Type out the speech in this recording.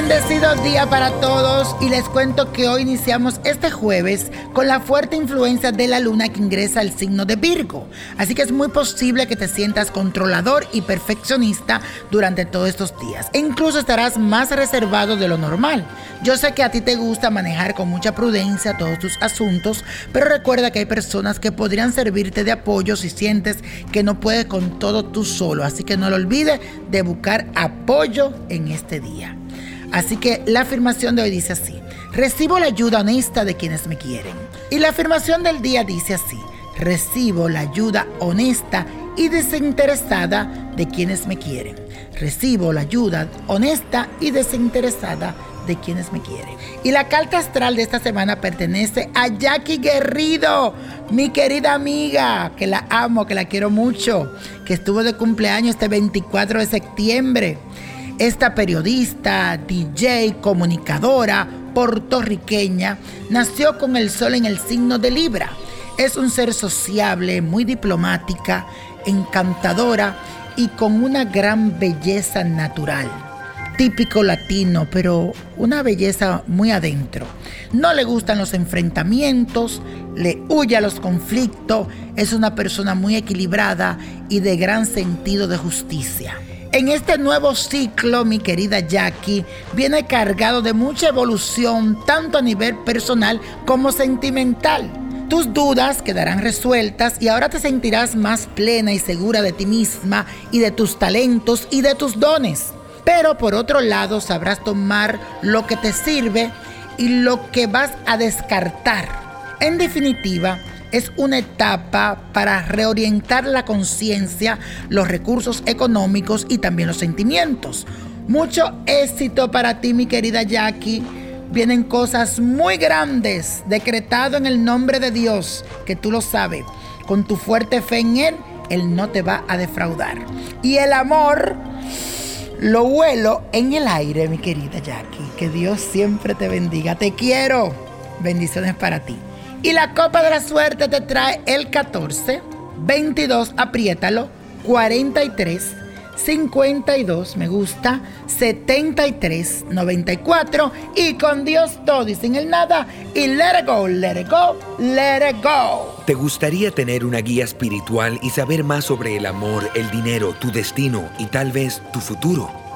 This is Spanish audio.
Bendecido día para todos y les cuento que hoy iniciamos este jueves con la fuerte influencia de la luna que ingresa al signo de Virgo. Así que es muy posible que te sientas controlador y perfeccionista durante todos estos días. E incluso estarás más reservado de lo normal. Yo sé que a ti te gusta manejar con mucha prudencia todos tus asuntos, pero recuerda que hay personas que podrían servirte de apoyo si sientes que no puedes con todo tú solo. Así que no lo olvides de buscar apoyo en este día. Así que la afirmación de hoy dice así, recibo la ayuda honesta de quienes me quieren. Y la afirmación del día dice así, recibo la ayuda honesta y desinteresada de quienes me quieren. Recibo la ayuda honesta y desinteresada de quienes me quieren. Y la carta astral de esta semana pertenece a Jackie Guerrido, mi querida amiga, que la amo, que la quiero mucho, que estuvo de cumpleaños este 24 de septiembre. Esta periodista, DJ, comunicadora puertorriqueña nació con el sol en el signo de Libra. Es un ser sociable, muy diplomática, encantadora y con una gran belleza natural. Típico latino, pero una belleza muy adentro. No le gustan los enfrentamientos, le huye a los conflictos, es una persona muy equilibrada y de gran sentido de justicia. En este nuevo ciclo, mi querida Jackie, viene cargado de mucha evolución, tanto a nivel personal como sentimental. Tus dudas quedarán resueltas y ahora te sentirás más plena y segura de ti misma y de tus talentos y de tus dones. Pero por otro lado sabrás tomar lo que te sirve y lo que vas a descartar. En definitiva, es una etapa para reorientar la conciencia, los recursos económicos y también los sentimientos. Mucho éxito para ti, mi querida Jackie. Vienen cosas muy grandes, decretado en el nombre de Dios, que tú lo sabes. Con tu fuerte fe en Él, Él no te va a defraudar. Y el amor lo vuelo en el aire, mi querida Jackie. Que Dios siempre te bendiga. Te quiero. Bendiciones para ti. Y la copa de la suerte te trae el 14, 22, apriétalo, 43, 52, me gusta, 73, 94 y con Dios todo y sin el nada y let it go, let it go, let it go. ¿Te gustaría tener una guía espiritual y saber más sobre el amor, el dinero, tu destino y tal vez tu futuro?